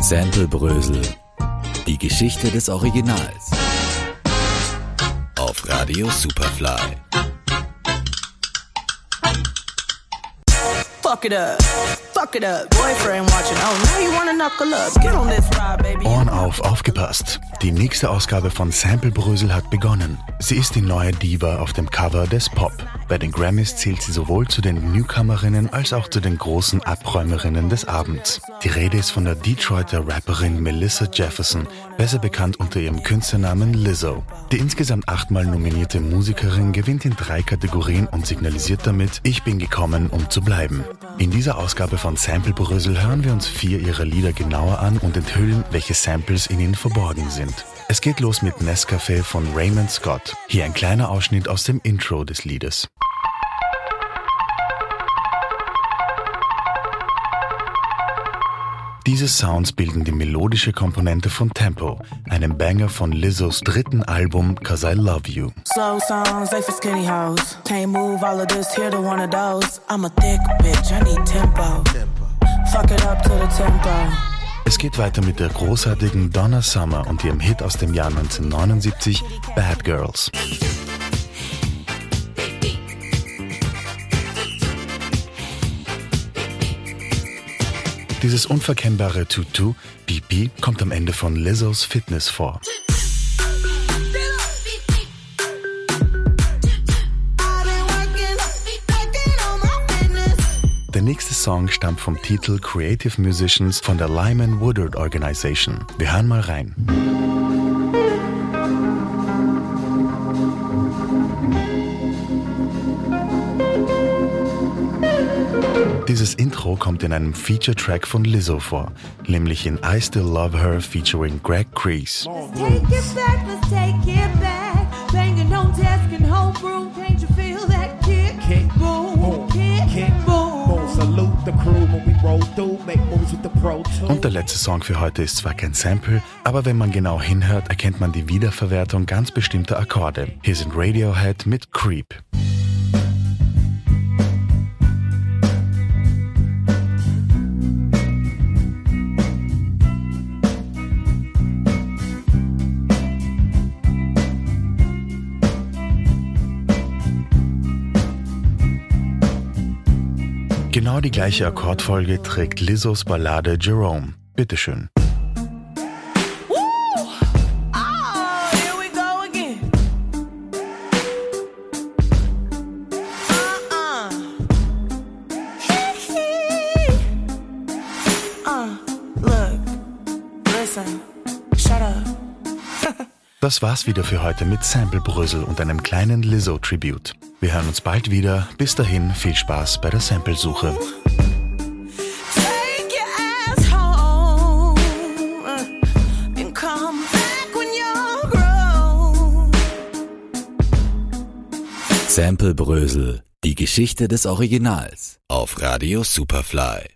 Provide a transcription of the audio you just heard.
Sample Brösel. Die Geschichte des Originals. Auf Radio Superfly. Fuck it up. Fuck it up. Boyfriend watching. Oh, now you wanna knuckle up. Get on this ride, baby. Ohren auf, aufgepasst. Die nächste Ausgabe von Sample Brösel hat begonnen. Sie ist die neue Diva auf dem Cover des Pop. Bei den Grammys zählt sie sowohl zu den Newcomerinnen als auch zu den großen Abräumerinnen des Abends. Die Rede ist von der Detroiter Rapperin Melissa Jefferson, besser bekannt unter ihrem Künstlernamen Lizzo. Die insgesamt achtmal nominierte Musikerin gewinnt in drei Kategorien und signalisiert damit, ich bin gekommen, um zu bleiben. In dieser Ausgabe von Sample Brösel hören wir uns vier ihrer Lieder genauer an und enthüllen, welche Samples in ihnen verborgen sind. Es geht los mit Nescafé von Raymond Scott. Hier ein kleiner Ausschnitt aus dem Intro des Liedes. Diese Sounds bilden die melodische Komponente von Tempo, einem Banger von Lizzos dritten Album Cause I Love You. Slow songs, they for skinny hoes. Can't move all of this here to one of those. I'm a thick bitch, I need tempo. Fuck it up to the tempo. Es geht weiter mit der großartigen Donna Summer und ihrem Hit aus dem Jahr 1979 Bad Girls. Dieses unverkennbare Tutu, Pipi, kommt am Ende von Lizzos Fitness vor. Der nächste Song stammt vom Titel Creative Musicians von der Lyman Woodard Organization. Wir hören mal rein. Dieses Intro kommt in einem Feature-Track von Lizzo vor, nämlich in I Still Love Her featuring Greg Crease. Und der letzte Song für heute ist zwar kein Sample, aber wenn man genau hinhört, erkennt man die Wiederverwertung ganz bestimmter Akkorde. Hier sind Radiohead mit Creep. Genau die gleiche Akkordfolge trägt Lizzos Ballade Jerome. Bitteschön. Again. Uh-uh. Uh, look, listen, shut up. Das war's wieder für heute mit Sample Brüssel und einem kleinen Lizzo-Tribute. Wir hören uns bald wieder. Bis dahin viel Spaß bei der Samplesuche. Take your ass home uh, and come back when you're grown. Sample Brösel. Die Geschichte des Originals. Auf Radio Superfly.